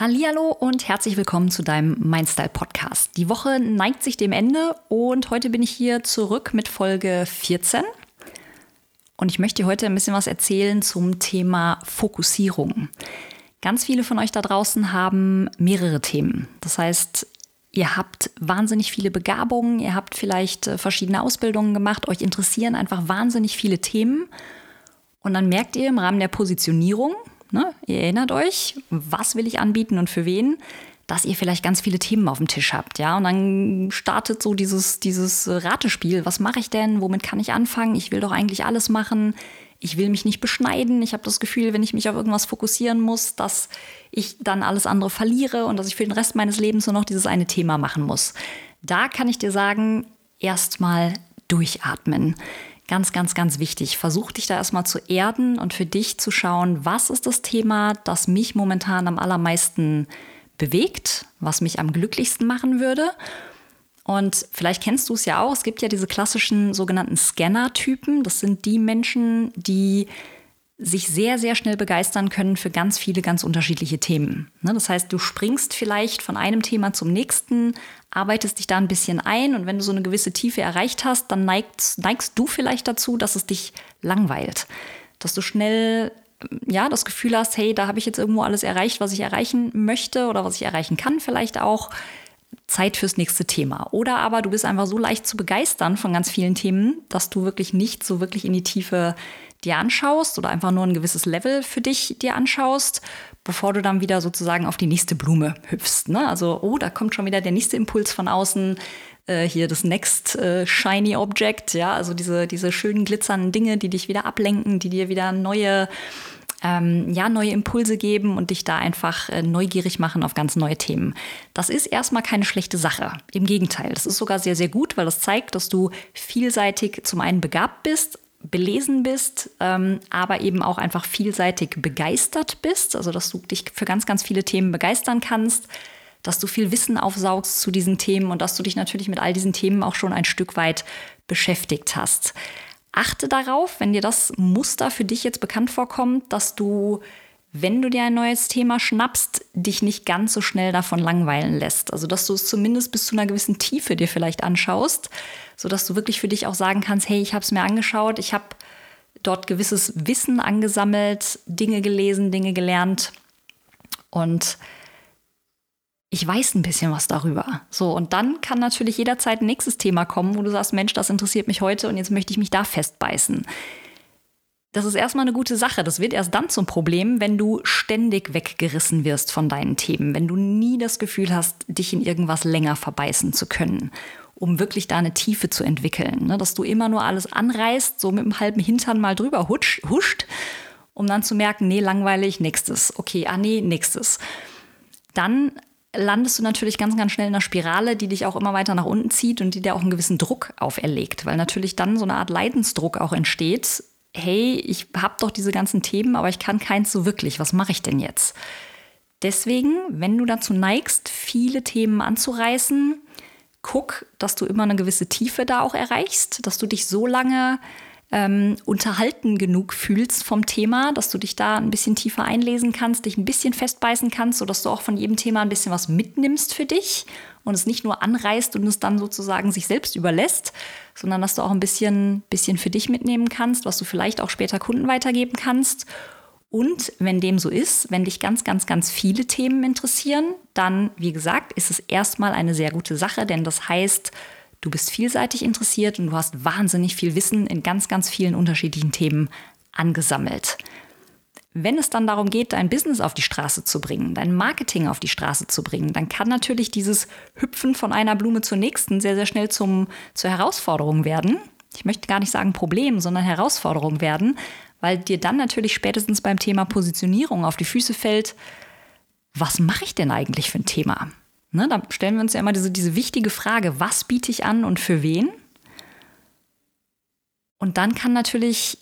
Hallihallo und herzlich willkommen zu deinem Mindstyle Podcast. Die Woche neigt sich dem Ende und heute bin ich hier zurück mit Folge 14. Und ich möchte dir heute ein bisschen was erzählen zum Thema Fokussierung. Ganz viele von euch da draußen haben mehrere Themen. Das heißt, ihr habt wahnsinnig viele Begabungen, ihr habt vielleicht äh, verschiedene Ausbildungen gemacht, euch interessieren einfach wahnsinnig viele Themen. Und dann merkt ihr im Rahmen der Positionierung, Ne? Ihr erinnert euch, was will ich anbieten und für wen? Dass ihr vielleicht ganz viele Themen auf dem Tisch habt, ja. Und dann startet so dieses, dieses Ratespiel. Was mache ich denn? Womit kann ich anfangen? Ich will doch eigentlich alles machen. Ich will mich nicht beschneiden. Ich habe das Gefühl, wenn ich mich auf irgendwas fokussieren muss, dass ich dann alles andere verliere und dass ich für den Rest meines Lebens nur noch dieses eine Thema machen muss. Da kann ich dir sagen, erstmal durchatmen. Ganz, ganz, ganz wichtig. Versuch dich da erstmal zu erden und für dich zu schauen, was ist das Thema, das mich momentan am allermeisten bewegt, was mich am glücklichsten machen würde. Und vielleicht kennst du es ja auch, es gibt ja diese klassischen sogenannten Scanner-Typen. Das sind die Menschen, die sich sehr, sehr schnell begeistern können für ganz viele ganz unterschiedliche Themen. Ne, das heißt, du springst vielleicht von einem Thema zum nächsten, arbeitest dich da ein bisschen ein und wenn du so eine gewisse Tiefe erreicht hast, dann neigst, neigst du vielleicht dazu, dass es dich langweilt. Dass du schnell ja, das Gefühl hast, hey, da habe ich jetzt irgendwo alles erreicht, was ich erreichen möchte oder was ich erreichen kann vielleicht auch. Zeit fürs nächste Thema. Oder aber du bist einfach so leicht zu begeistern von ganz vielen Themen, dass du wirklich nicht so wirklich in die Tiefe dir anschaust oder einfach nur ein gewisses Level für dich dir anschaust, bevor du dann wieder sozusagen auf die nächste Blume hüpfst. Ne? Also, oh, da kommt schon wieder der nächste Impuls von außen. Äh, hier das Next äh, Shiny Object, ja, also diese, diese schönen glitzernden Dinge, die dich wieder ablenken, die dir wieder neue ähm, ja, neue Impulse geben und dich da einfach äh, neugierig machen auf ganz neue Themen. Das ist erstmal keine schlechte Sache. Im Gegenteil, das ist sogar sehr, sehr gut, weil das zeigt, dass du vielseitig zum einen begabt bist, belesen bist, ähm, aber eben auch einfach vielseitig begeistert bist, also dass du dich für ganz, ganz viele Themen begeistern kannst, dass du viel Wissen aufsaugst zu diesen Themen und dass du dich natürlich mit all diesen Themen auch schon ein Stück weit beschäftigt hast. Achte darauf, wenn dir das Muster für dich jetzt bekannt vorkommt, dass du wenn du dir ein neues Thema schnappst, dich nicht ganz so schnell davon langweilen lässt. Also, dass du es zumindest bis zu einer gewissen Tiefe dir vielleicht anschaust, sodass du wirklich für dich auch sagen kannst, hey, ich habe es mir angeschaut, ich habe dort gewisses Wissen angesammelt, Dinge gelesen, Dinge gelernt und ich weiß ein bisschen was darüber. So, und dann kann natürlich jederzeit ein nächstes Thema kommen, wo du sagst, Mensch, das interessiert mich heute und jetzt möchte ich mich da festbeißen. Das ist erstmal eine gute Sache. Das wird erst dann zum Problem, wenn du ständig weggerissen wirst von deinen Themen, wenn du nie das Gefühl hast, dich in irgendwas länger verbeißen zu können, um wirklich da eine Tiefe zu entwickeln. Ne? Dass du immer nur alles anreißt, so mit dem halben Hintern mal drüber huscht, huscht um dann zu merken, nee, langweilig, nächstes. Okay, ah nee, nächstes. Dann landest du natürlich ganz, ganz schnell in einer Spirale, die dich auch immer weiter nach unten zieht und die dir auch einen gewissen Druck auferlegt, weil natürlich dann so eine Art Leidensdruck auch entsteht, hey, ich habe doch diese ganzen Themen, aber ich kann keins so wirklich. Was mache ich denn jetzt? Deswegen, wenn du dazu neigst, viele Themen anzureißen, guck, dass du immer eine gewisse Tiefe da auch erreichst, dass du dich so lange ähm, unterhalten genug fühlst vom Thema, dass du dich da ein bisschen tiefer einlesen kannst, dich ein bisschen festbeißen kannst, sodass du auch von jedem Thema ein bisschen was mitnimmst für dich und es nicht nur anreißt und es dann sozusagen sich selbst überlässt, sondern dass du auch ein bisschen, bisschen für dich mitnehmen kannst, was du vielleicht auch später Kunden weitergeben kannst. Und wenn dem so ist, wenn dich ganz, ganz, ganz viele Themen interessieren, dann, wie gesagt, ist es erstmal eine sehr gute Sache, denn das heißt, Du bist vielseitig interessiert und du hast wahnsinnig viel Wissen in ganz, ganz vielen unterschiedlichen Themen angesammelt. Wenn es dann darum geht, dein Business auf die Straße zu bringen, dein Marketing auf die Straße zu bringen, dann kann natürlich dieses Hüpfen von einer Blume zur nächsten sehr, sehr schnell zum, zur Herausforderung werden. Ich möchte gar nicht sagen Problem, sondern Herausforderung werden, weil dir dann natürlich spätestens beim Thema Positionierung auf die Füße fällt, was mache ich denn eigentlich für ein Thema? Ne, da stellen wir uns ja immer diese, diese wichtige Frage, was biete ich an und für wen? Und dann kann natürlich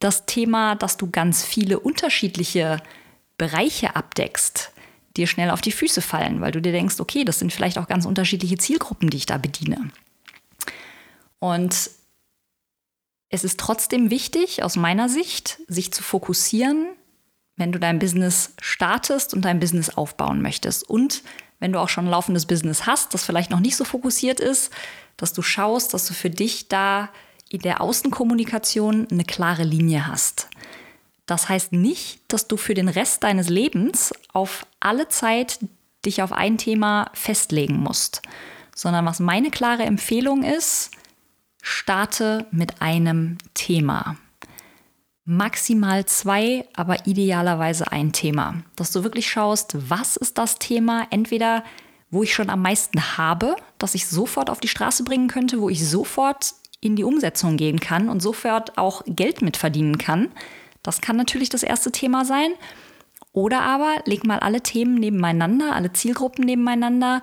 das Thema, dass du ganz viele unterschiedliche Bereiche abdeckst, dir schnell auf die Füße fallen, weil du dir denkst, okay, das sind vielleicht auch ganz unterschiedliche Zielgruppen, die ich da bediene. Und es ist trotzdem wichtig, aus meiner Sicht, sich zu fokussieren, wenn du dein Business startest und dein Business aufbauen möchtest. Und wenn du auch schon ein laufendes Business hast, das vielleicht noch nicht so fokussiert ist, dass du schaust, dass du für dich da in der Außenkommunikation eine klare Linie hast. Das heißt nicht, dass du für den Rest deines Lebens auf alle Zeit dich auf ein Thema festlegen musst, sondern was meine klare Empfehlung ist, starte mit einem Thema. Maximal zwei, aber idealerweise ein Thema. Dass du wirklich schaust, was ist das Thema, entweder wo ich schon am meisten habe, dass ich sofort auf die Straße bringen könnte, wo ich sofort in die Umsetzung gehen kann und sofort auch Geld mitverdienen kann. Das kann natürlich das erste Thema sein. Oder aber leg mal alle Themen nebeneinander, alle Zielgruppen nebeneinander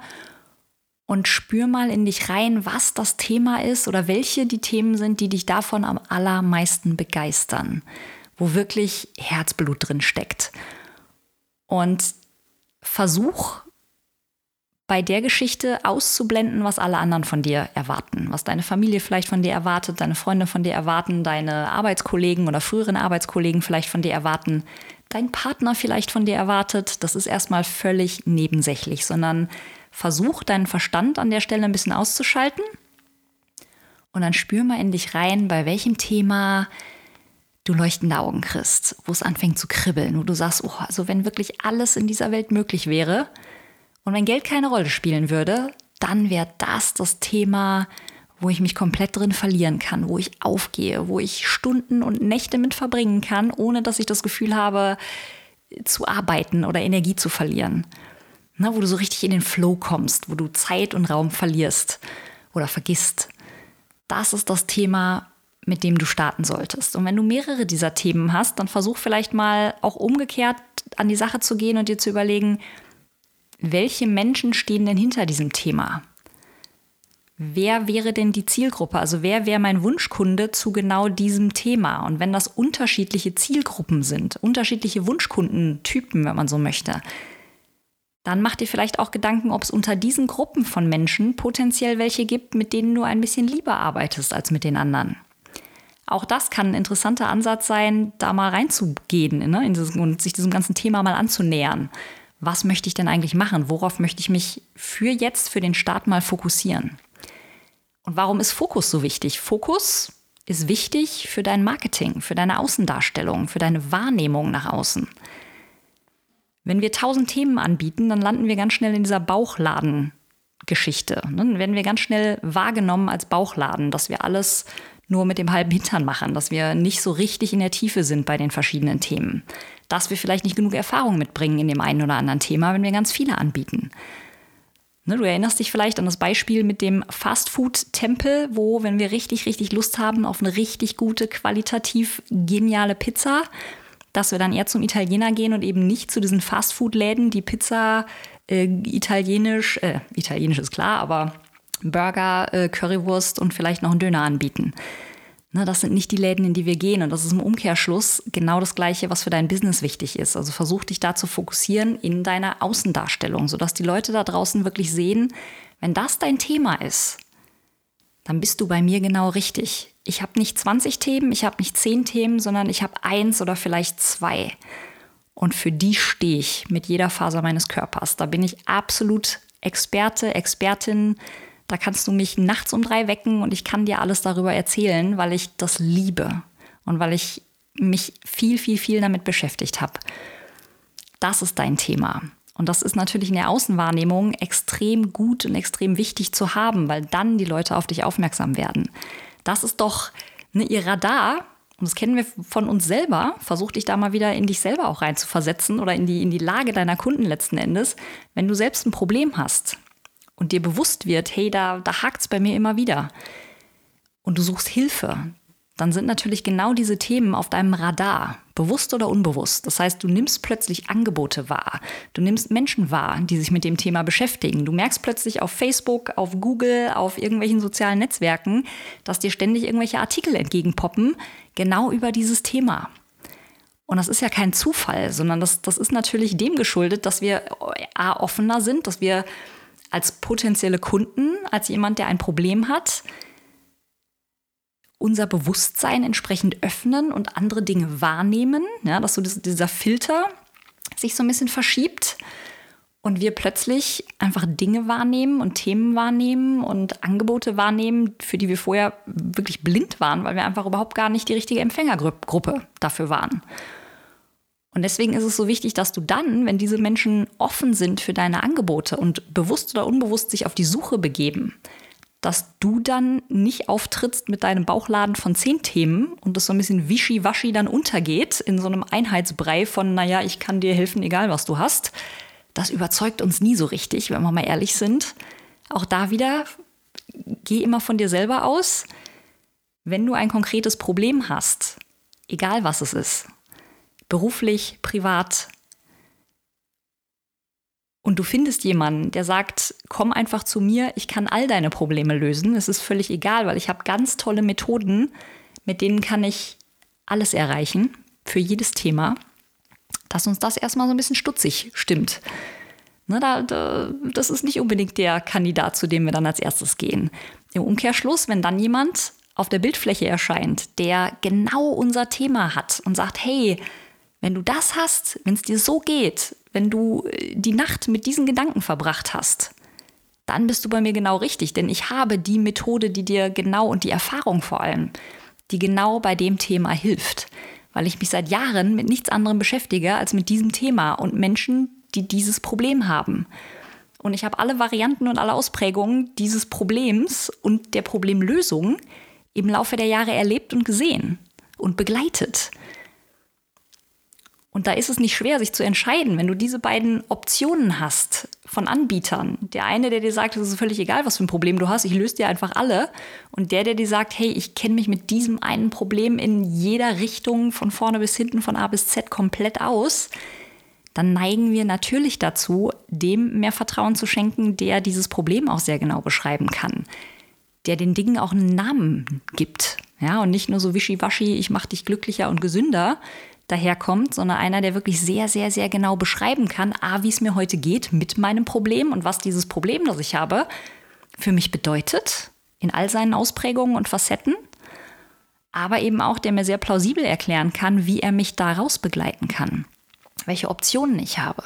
und spür mal in dich rein, was das Thema ist oder welche die Themen sind, die dich davon am allermeisten begeistern, wo wirklich Herzblut drin steckt. Und versuch bei der Geschichte auszublenden, was alle anderen von dir erwarten, was deine Familie vielleicht von dir erwartet, deine Freunde von dir erwarten, deine Arbeitskollegen oder früheren Arbeitskollegen vielleicht von dir erwarten, dein Partner vielleicht von dir erwartet. Das ist erstmal völlig nebensächlich, sondern versuch deinen Verstand an der Stelle ein bisschen auszuschalten und dann spür mal in dich rein, bei welchem Thema du leuchtende Augen kriegst, wo es anfängt zu kribbeln, wo du sagst, oh, also wenn wirklich alles in dieser Welt möglich wäre, und wenn Geld keine Rolle spielen würde, dann wäre das das Thema, wo ich mich komplett drin verlieren kann, wo ich aufgehe, wo ich Stunden und Nächte mit verbringen kann, ohne dass ich das Gefühl habe, zu arbeiten oder Energie zu verlieren. Na, wo du so richtig in den Flow kommst, wo du Zeit und Raum verlierst oder vergisst. Das ist das Thema, mit dem du starten solltest. Und wenn du mehrere dieser Themen hast, dann versuch vielleicht mal auch umgekehrt an die Sache zu gehen und dir zu überlegen, welche Menschen stehen denn hinter diesem Thema? Wer wäre denn die Zielgruppe? Also wer wäre mein Wunschkunde zu genau diesem Thema? Und wenn das unterschiedliche Zielgruppen sind, unterschiedliche Wunschkundentypen, wenn man so möchte, dann mach dir vielleicht auch Gedanken, ob es unter diesen Gruppen von Menschen potenziell welche gibt, mit denen du ein bisschen lieber arbeitest als mit den anderen. Auch das kann ein interessanter Ansatz sein, da mal reinzugehen ne, in dieses, und sich diesem ganzen Thema mal anzunähern was möchte ich denn eigentlich machen? Worauf möchte ich mich für jetzt, für den Start mal fokussieren? Und warum ist Fokus so wichtig? Fokus ist wichtig für dein Marketing, für deine Außendarstellung, für deine Wahrnehmung nach außen. Wenn wir tausend Themen anbieten, dann landen wir ganz schnell in dieser Bauchladen-Geschichte. Dann werden wir ganz schnell wahrgenommen als Bauchladen, dass wir alles nur mit dem halben Hintern machen, dass wir nicht so richtig in der Tiefe sind bei den verschiedenen Themen dass wir vielleicht nicht genug Erfahrung mitbringen in dem einen oder anderen Thema, wenn wir ganz viele anbieten. Ne, du erinnerst dich vielleicht an das Beispiel mit dem Fastfood-Tempel, wo, wenn wir richtig, richtig Lust haben auf eine richtig gute, qualitativ geniale Pizza, dass wir dann eher zum Italiener gehen und eben nicht zu diesen Fastfood-Läden, die Pizza äh, italienisch, äh, italienisch ist klar, aber Burger, äh, Currywurst und vielleicht noch einen Döner anbieten. Ne, das sind nicht die Läden, in die wir gehen. Und das ist im Umkehrschluss genau das Gleiche, was für dein Business wichtig ist. Also versuch dich da zu fokussieren in deiner Außendarstellung, sodass die Leute da draußen wirklich sehen, wenn das dein Thema ist, dann bist du bei mir genau richtig. Ich habe nicht 20 Themen, ich habe nicht 10 Themen, sondern ich habe eins oder vielleicht zwei. Und für die stehe ich mit jeder Faser meines Körpers. Da bin ich absolut Experte, Expertin, da kannst du mich nachts um drei wecken und ich kann dir alles darüber erzählen, weil ich das liebe und weil ich mich viel, viel, viel damit beschäftigt habe. Das ist dein Thema. Und das ist natürlich in der Außenwahrnehmung extrem gut und extrem wichtig zu haben, weil dann die Leute auf dich aufmerksam werden. Das ist doch ne, ihr Radar. Und das kennen wir von uns selber. Versuch dich da mal wieder in dich selber auch rein zu versetzen oder in die, in die Lage deiner Kunden letzten Endes. Wenn du selbst ein Problem hast, und dir bewusst wird, hey, da, da hakt es bei mir immer wieder und du suchst Hilfe, dann sind natürlich genau diese Themen auf deinem Radar, bewusst oder unbewusst. Das heißt, du nimmst plötzlich Angebote wahr, du nimmst Menschen wahr, die sich mit dem Thema beschäftigen. Du merkst plötzlich auf Facebook, auf Google, auf irgendwelchen sozialen Netzwerken, dass dir ständig irgendwelche Artikel entgegenpoppen, genau über dieses Thema. Und das ist ja kein Zufall, sondern das, das ist natürlich dem geschuldet, dass wir A, offener sind, dass wir als potenzielle Kunden, als jemand, der ein Problem hat, unser Bewusstsein entsprechend öffnen und andere Dinge wahrnehmen, ja, dass so dieser Filter sich so ein bisschen verschiebt und wir plötzlich einfach Dinge wahrnehmen und Themen wahrnehmen und Angebote wahrnehmen, für die wir vorher wirklich blind waren, weil wir einfach überhaupt gar nicht die richtige Empfängergruppe dafür waren. Und deswegen ist es so wichtig, dass du dann, wenn diese Menschen offen sind für deine Angebote und bewusst oder unbewusst sich auf die Suche begeben, dass du dann nicht auftrittst mit deinem Bauchladen von zehn Themen und das so ein bisschen wischiwaschi dann untergeht in so einem Einheitsbrei von, naja, ich kann dir helfen, egal was du hast. Das überzeugt uns nie so richtig, wenn wir mal ehrlich sind. Auch da wieder, geh immer von dir selber aus. Wenn du ein konkretes Problem hast, egal was es ist, beruflich, privat, und du findest jemanden, der sagt, komm einfach zu mir, ich kann all deine Probleme lösen. Es ist völlig egal, weil ich habe ganz tolle Methoden, mit denen kann ich alles erreichen für jedes Thema, dass uns das erstmal so ein bisschen stutzig stimmt. Ne, da, da, das ist nicht unbedingt der Kandidat, zu dem wir dann als erstes gehen. Im Umkehrschluss, wenn dann jemand auf der Bildfläche erscheint, der genau unser Thema hat und sagt, hey, wenn du das hast, wenn es dir so geht, wenn du äh, die Nacht mit diesen Gedanken verbracht hast, dann bist du bei mir genau richtig, denn ich habe die Methode, die dir genau und die Erfahrung vor allem, die genau bei dem Thema hilft, weil ich mich seit Jahren mit nichts anderem beschäftige als mit diesem Thema und Menschen, die dieses Problem haben. Und ich habe alle Varianten und alle Ausprägungen dieses Problems und der Problemlösung im Laufe der Jahre erlebt und gesehen und begleitet. Und da ist es nicht schwer, sich zu entscheiden, wenn du diese beiden Optionen hast von Anbietern. Der eine, der dir sagt, es ist völlig egal, was für ein Problem du hast, ich löse dir einfach alle. Und der, der dir sagt, hey, ich kenne mich mit diesem einen Problem in jeder Richtung, von vorne bis hinten, von A bis Z komplett aus. Dann neigen wir natürlich dazu, dem mehr Vertrauen zu schenken, der dieses Problem auch sehr genau beschreiben kann. Der den Dingen auch einen Namen gibt. Ja, und nicht nur so wischiwaschi, ich mache dich glücklicher und gesünder, daherkommt, sondern einer, der wirklich sehr, sehr, sehr genau beschreiben kann, a, wie es mir heute geht mit meinem Problem und was dieses Problem, das ich habe, für mich bedeutet, in all seinen Ausprägungen und Facetten, aber eben auch, der mir sehr plausibel erklären kann, wie er mich daraus begleiten kann, welche Optionen ich habe.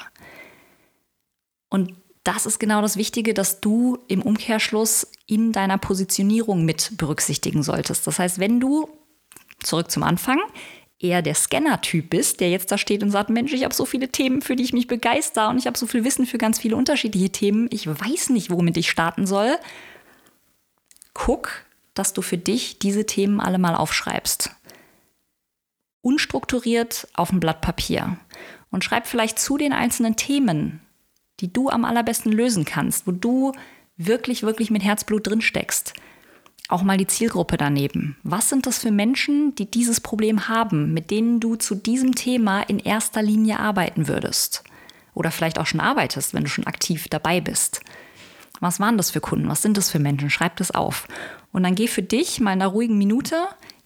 Und das ist genau das Wichtige, dass du im Umkehrschluss in deiner Positionierung mit berücksichtigen solltest. Das heißt, wenn du, zurück zum Anfang, eher der Scanner-Typ bist, der jetzt da steht und sagt, Mensch, ich habe so viele Themen, für die ich mich begeister und ich habe so viel Wissen für ganz viele unterschiedliche Themen, ich weiß nicht, womit ich starten soll, guck, dass du für dich diese Themen alle mal aufschreibst. Unstrukturiert auf ein Blatt Papier. Und schreib vielleicht zu den einzelnen Themen, die du am allerbesten lösen kannst, wo du wirklich, wirklich mit Herzblut drin steckst auch mal die Zielgruppe daneben. Was sind das für Menschen, die dieses Problem haben, mit denen du zu diesem Thema in erster Linie arbeiten würdest? Oder vielleicht auch schon arbeitest, wenn du schon aktiv dabei bist. Was waren das für Kunden? Was sind das für Menschen? Schreib das auf. Und dann geh für dich mal in einer ruhigen Minute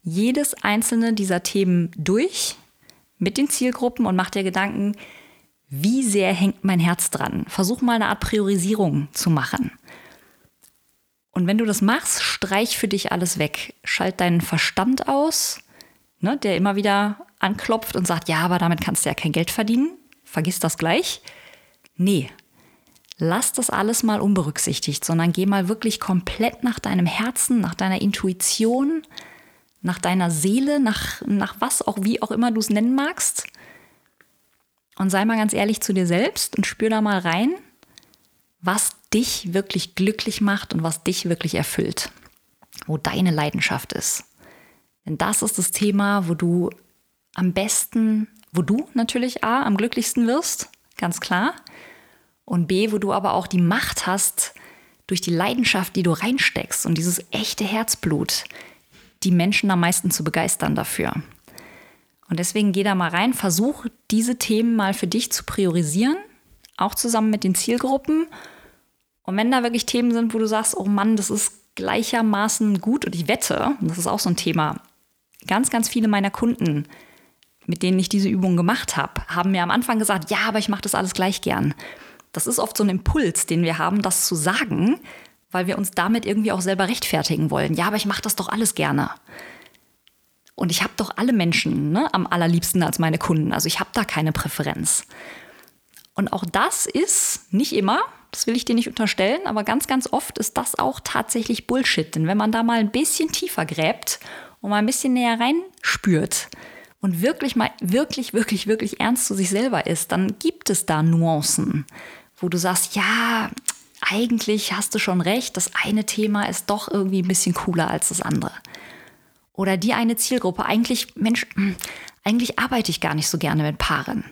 jedes einzelne dieser Themen durch mit den Zielgruppen und mach dir Gedanken, wie sehr hängt mein Herz dran? Versuch mal eine Art Priorisierung zu machen. Und wenn du das machst, streich für dich alles weg. Schalt deinen Verstand aus, ne, der immer wieder anklopft und sagt, ja, aber damit kannst du ja kein Geld verdienen. Vergiss das gleich. Nee, lass das alles mal unberücksichtigt, sondern geh mal wirklich komplett nach deinem Herzen, nach deiner Intuition, nach deiner Seele, nach, nach was auch, wie auch immer du es nennen magst. Und sei mal ganz ehrlich zu dir selbst und spür da mal rein, was dich wirklich glücklich macht und was dich wirklich erfüllt, wo deine Leidenschaft ist. Denn das ist das Thema, wo du am besten, wo du natürlich A, am glücklichsten wirst, ganz klar, und B, wo du aber auch die Macht hast, durch die Leidenschaft, die du reinsteckst und dieses echte Herzblut, die Menschen am meisten zu begeistern dafür. Und deswegen geh da mal rein, versuch diese Themen mal für dich zu priorisieren, auch zusammen mit den Zielgruppen und wenn da wirklich Themen sind, wo du sagst, oh Mann, das ist gleichermaßen gut und ich wette, das ist auch so ein Thema, ganz, ganz viele meiner Kunden, mit denen ich diese Übung gemacht habe, haben mir am Anfang gesagt, ja, aber ich mache das alles gleich gern. Das ist oft so ein Impuls, den wir haben, das zu sagen, weil wir uns damit irgendwie auch selber rechtfertigen wollen. Ja, aber ich mache das doch alles gerne. Und ich habe doch alle Menschen ne, am allerliebsten als meine Kunden. Also ich habe da keine Präferenz. Und auch das ist nicht immer, das will ich dir nicht unterstellen, aber ganz, ganz oft ist das auch tatsächlich Bullshit. Denn wenn man da mal ein bisschen tiefer gräbt und mal ein bisschen näher reinspürt und wirklich mal wirklich, wirklich, wirklich ernst zu sich selber ist, dann gibt es da Nuancen, wo du sagst, ja, eigentlich hast du schon recht, das eine Thema ist doch irgendwie ein bisschen cooler als das andere. Oder die eine Zielgruppe, eigentlich, Mensch, eigentlich arbeite ich gar nicht so gerne mit Paaren.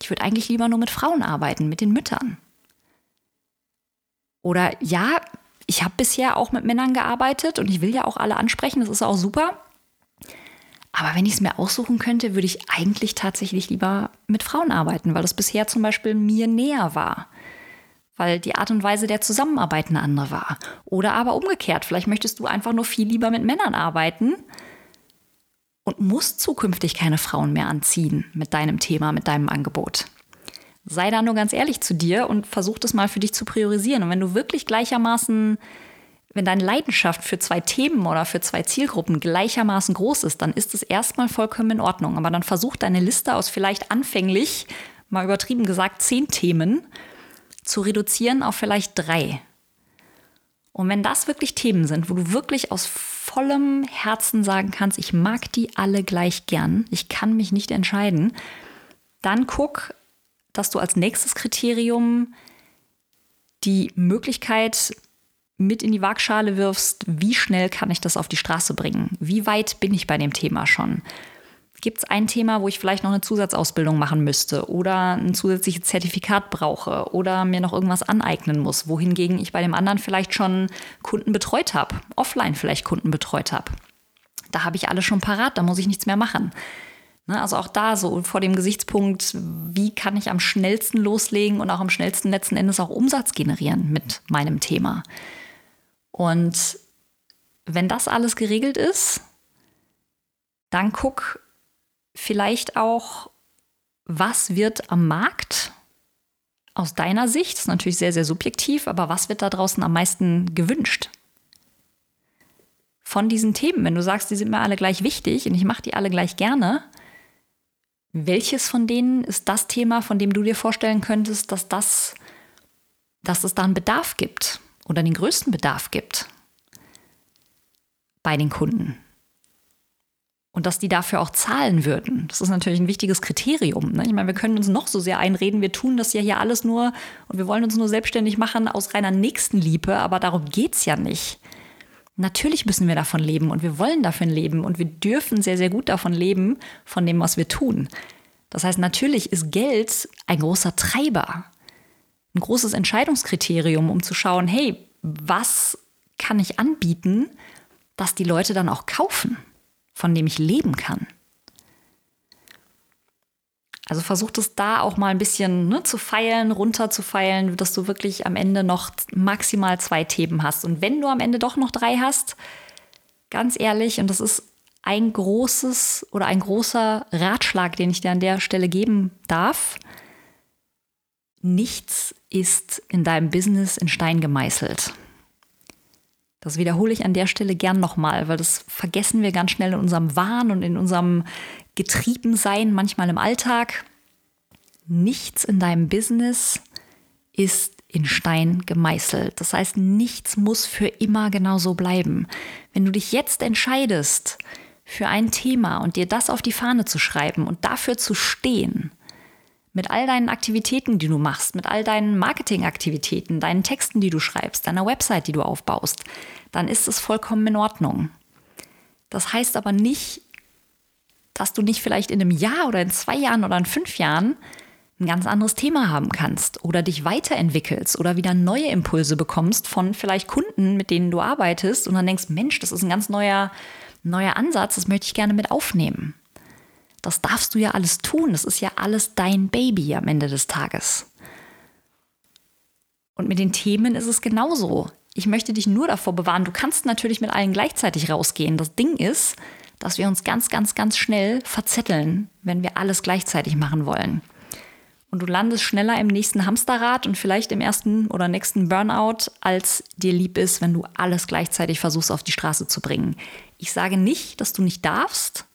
Ich würde eigentlich lieber nur mit Frauen arbeiten, mit den Müttern. Oder ja, ich habe bisher auch mit Männern gearbeitet und ich will ja auch alle ansprechen, das ist auch super. Aber wenn ich es mir aussuchen könnte, würde ich eigentlich tatsächlich lieber mit Frauen arbeiten, weil das bisher zum Beispiel mir näher war. Weil die Art und Weise der Zusammenarbeit eine andere war. Oder aber umgekehrt, vielleicht möchtest du einfach nur viel lieber mit Männern arbeiten und musst zukünftig keine Frauen mehr anziehen mit deinem Thema, mit deinem Angebot. Sei da nur ganz ehrlich zu dir und versuch das mal für dich zu priorisieren. Und wenn du wirklich gleichermaßen, wenn deine Leidenschaft für zwei Themen oder für zwei Zielgruppen gleichermaßen groß ist, dann ist es erstmal vollkommen in Ordnung. Aber dann versuch deine Liste aus vielleicht anfänglich, mal übertrieben gesagt, zehn Themen zu reduzieren auf vielleicht drei. Und wenn das wirklich Themen sind, wo du wirklich aus vollem Herzen sagen kannst, ich mag die alle gleich gern, ich kann mich nicht entscheiden, dann guck, dass du als nächstes Kriterium die Möglichkeit mit in die Waagschale wirfst, wie schnell kann ich das auf die Straße bringen? Wie weit bin ich bei dem Thema schon? Gibt es ein Thema, wo ich vielleicht noch eine Zusatzausbildung machen müsste oder ein zusätzliches Zertifikat brauche oder mir noch irgendwas aneignen muss, wohingegen ich bei dem anderen vielleicht schon Kunden betreut habe, offline vielleicht Kunden betreut habe? Da habe ich alles schon parat, da muss ich nichts mehr machen. Ne, also auch da so vor dem Gesichtspunkt, wie kann ich am schnellsten loslegen und auch am schnellsten letzten Endes auch Umsatz generieren mit meinem Thema. Und wenn das alles geregelt ist, dann guck vielleicht auch, was wird am Markt aus deiner Sicht, ist natürlich sehr, sehr subjektiv, aber was wird da draußen am meisten gewünscht? Von diesen Themen, wenn du sagst, die sind mir alle gleich wichtig und ich mache die alle gleich gerne, welches von denen ist das Thema, von dem du dir vorstellen könntest, dass, das, dass es da einen Bedarf gibt oder den größten Bedarf gibt bei den Kunden? Und dass die dafür auch zahlen würden. Das ist natürlich ein wichtiges Kriterium. Ne? Ich meine, wir können uns noch so sehr einreden, wir tun das ja hier alles nur und wir wollen uns nur selbstständig machen aus reiner Nächstenliebe, aber darum geht es ja nicht. Natürlich müssen wir davon leben und wir wollen davon leben und wir dürfen sehr, sehr gut davon leben, von dem, was wir tun. Das heißt, natürlich ist Geld ein großer Treiber, ein großes Entscheidungskriterium, um zu schauen, hey, was kann ich anbieten, dass die Leute dann auch kaufen, von dem ich leben kann. Also versuch es da auch mal ein bisschen ne, zu feilen, runter zu feilen, dass du wirklich am Ende noch maximal zwei Themen hast. Und wenn du am Ende doch noch drei hast, ganz ehrlich, und das ist ein großes oder ein großer Ratschlag, den ich dir an der Stelle geben darf, nichts ist in deinem Business in Stein gemeißelt. Das wiederhole ich an der Stelle gern nochmal, weil das vergessen wir ganz schnell in unserem Wahn und in unserem Getriebensein, manchmal im Alltag. Nichts in deinem Business ist in Stein gemeißelt. Das heißt, nichts muss für immer genau so bleiben. Wenn du dich jetzt entscheidest für ein Thema und dir das auf die Fahne zu schreiben und dafür zu stehen, mit all deinen Aktivitäten, die du machst, mit all deinen Marketingaktivitäten, deinen Texten, die du schreibst, deiner Website, die du aufbaust, dann ist es vollkommen in Ordnung. Das heißt aber nicht, dass du nicht vielleicht in einem Jahr oder in zwei Jahren oder in fünf Jahren ein ganz anderes Thema haben kannst oder dich weiterentwickelst oder wieder neue Impulse bekommst von vielleicht Kunden, mit denen du arbeitest und dann denkst, Mensch, das ist ein ganz neuer, neuer Ansatz, das möchte ich gerne mit aufnehmen. Das darfst du ja alles tun. Das ist ja alles dein Baby am Ende des Tages. Und mit den Themen ist es genauso. Ich möchte dich nur davor bewahren. Du kannst natürlich mit allen gleichzeitig rausgehen. Das Ding ist, dass wir uns ganz, ganz, ganz schnell verzetteln, wenn wir alles gleichzeitig machen wollen. Und du landest schneller im nächsten Hamsterrad und vielleicht im ersten oder nächsten Burnout, als dir lieb ist, wenn du alles gleichzeitig versuchst auf die Straße zu bringen. Ich sage nicht, dass du nicht darfst,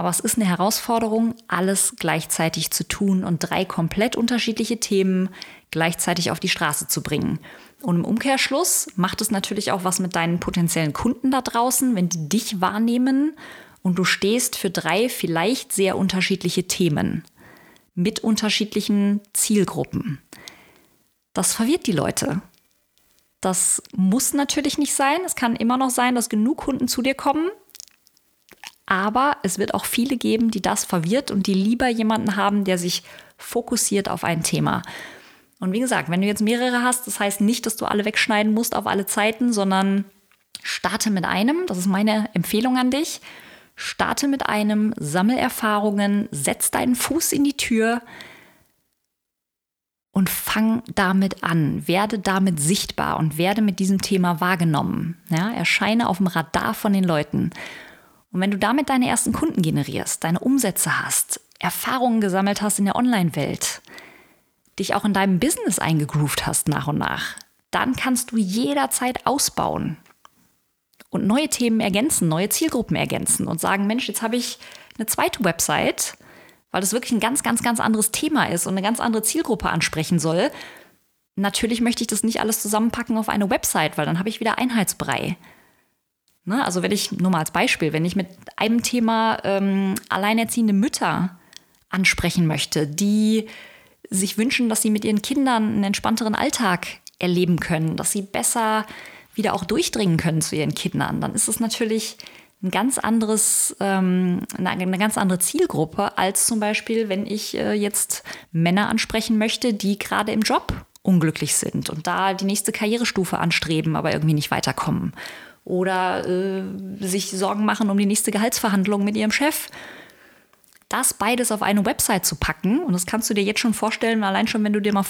Aber es ist eine Herausforderung, alles gleichzeitig zu tun und drei komplett unterschiedliche Themen gleichzeitig auf die Straße zu bringen. Und im Umkehrschluss macht es natürlich auch was mit deinen potenziellen Kunden da draußen, wenn die dich wahrnehmen und du stehst für drei vielleicht sehr unterschiedliche Themen mit unterschiedlichen Zielgruppen. Das verwirrt die Leute. Das muss natürlich nicht sein. Es kann immer noch sein, dass genug Kunden zu dir kommen. Aber es wird auch viele geben, die das verwirrt und die lieber jemanden haben, der sich fokussiert auf ein Thema. Und wie gesagt, wenn du jetzt mehrere hast, das heißt nicht, dass du alle wegschneiden musst auf alle Zeiten, sondern starte mit einem. Das ist meine Empfehlung an dich. Starte mit einem, sammel Erfahrungen, setz deinen Fuß in die Tür und fang damit an. Werde damit sichtbar und werde mit diesem Thema wahrgenommen. Ja, erscheine auf dem Radar von den Leuten. Und wenn du damit deine ersten Kunden generierst, deine Umsätze hast, Erfahrungen gesammelt hast in der Online-Welt, dich auch in deinem Business eingegroovt hast nach und nach, dann kannst du jederzeit ausbauen und neue Themen ergänzen, neue Zielgruppen ergänzen und sagen, Mensch, jetzt habe ich eine zweite Website, weil das wirklich ein ganz, ganz, ganz anderes Thema ist und eine ganz andere Zielgruppe ansprechen soll. Natürlich möchte ich das nicht alles zusammenpacken auf eine Website, weil dann habe ich wieder Einheitsbrei. Ne? Also wenn ich, nur mal als Beispiel, wenn ich mit einem Thema ähm, alleinerziehende Mütter ansprechen möchte, die sich wünschen, dass sie mit ihren Kindern einen entspannteren Alltag erleben können, dass sie besser wieder auch durchdringen können zu ihren Kindern, dann ist es natürlich ein ganz anderes, ähm, eine, ganz andere Zielgruppe als zum Beispiel, wenn ich äh, jetzt Männer ansprechen möchte, die gerade im Job unglücklich sind und da die nächste Karrierestufe anstreben, aber irgendwie nicht weiterkommen. Oder äh, sich Sorgen machen um die nächste Gehaltsverhandlung mit ihrem Chef das beides auf eine Website zu packen, und das kannst du dir jetzt schon vorstellen, allein schon, wenn du dir mal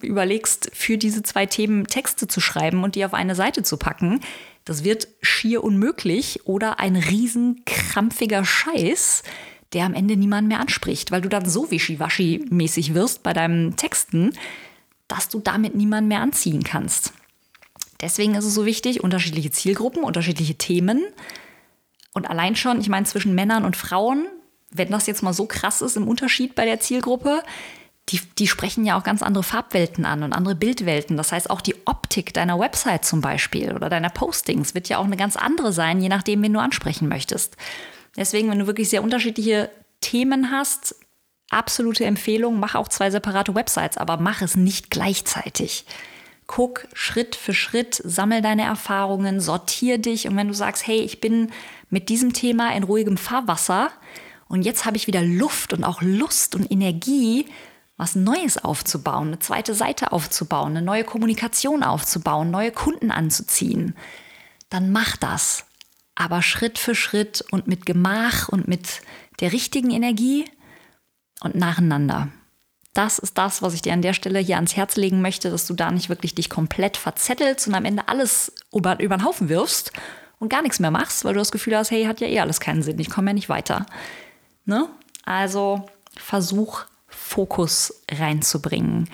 überlegst, für diese zwei Themen Texte zu schreiben und die auf eine Seite zu packen, das wird schier unmöglich oder ein riesen krampfiger Scheiß, der am Ende niemanden mehr anspricht, weil du dann so wischiwaschi-mäßig wirst bei deinen Texten, dass du damit niemanden mehr anziehen kannst. Deswegen ist es so wichtig, unterschiedliche Zielgruppen, unterschiedliche Themen. Und allein schon, ich meine, zwischen Männern und Frauen wenn das jetzt mal so krass ist im Unterschied bei der Zielgruppe, die, die sprechen ja auch ganz andere Farbwelten an und andere Bildwelten. Das heißt, auch die Optik deiner Website zum Beispiel oder deiner Postings wird ja auch eine ganz andere sein, je nachdem, wen du ansprechen möchtest. Deswegen, wenn du wirklich sehr unterschiedliche Themen hast, absolute Empfehlung, mach auch zwei separate Websites, aber mach es nicht gleichzeitig. Guck Schritt für Schritt, sammel deine Erfahrungen, sortier dich und wenn du sagst, hey, ich bin mit diesem Thema in ruhigem Fahrwasser, und jetzt habe ich wieder Luft und auch Lust und Energie, was Neues aufzubauen, eine zweite Seite aufzubauen, eine neue Kommunikation aufzubauen, neue Kunden anzuziehen. Dann mach das. Aber Schritt für Schritt und mit Gemach und mit der richtigen Energie und nacheinander. Das ist das, was ich dir an der Stelle hier ans Herz legen möchte, dass du da nicht wirklich dich komplett verzettelst und am Ende alles über, über den Haufen wirfst und gar nichts mehr machst, weil du das Gefühl hast, hey, hat ja eh alles keinen Sinn, ich komme ja nicht weiter. Ne? Also versuch Fokus reinzubringen.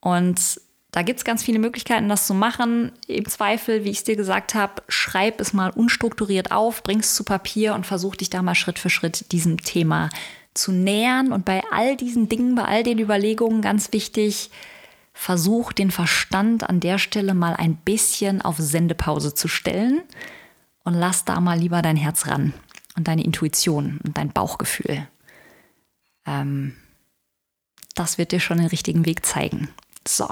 Und da gibt es ganz viele Möglichkeiten, das zu machen. Im Zweifel, wie ich es dir gesagt habe, schreib es mal unstrukturiert auf, bring es zu Papier und versuch dich da mal Schritt für Schritt diesem Thema zu nähern. Und bei all diesen Dingen, bei all den Überlegungen ganz wichtig, versuch den Verstand an der Stelle mal ein bisschen auf Sendepause zu stellen und lass da mal lieber dein Herz ran und deine Intuition und dein Bauchgefühl. Ähm, das wird dir schon den richtigen Weg zeigen. So,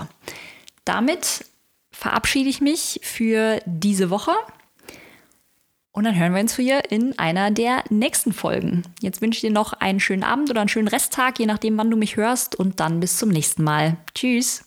damit verabschiede ich mich für diese Woche. Und dann hören wir uns hier in einer der nächsten Folgen. Jetzt wünsche ich dir noch einen schönen Abend oder einen schönen Resttag, je nachdem, wann du mich hörst. Und dann bis zum nächsten Mal. Tschüss.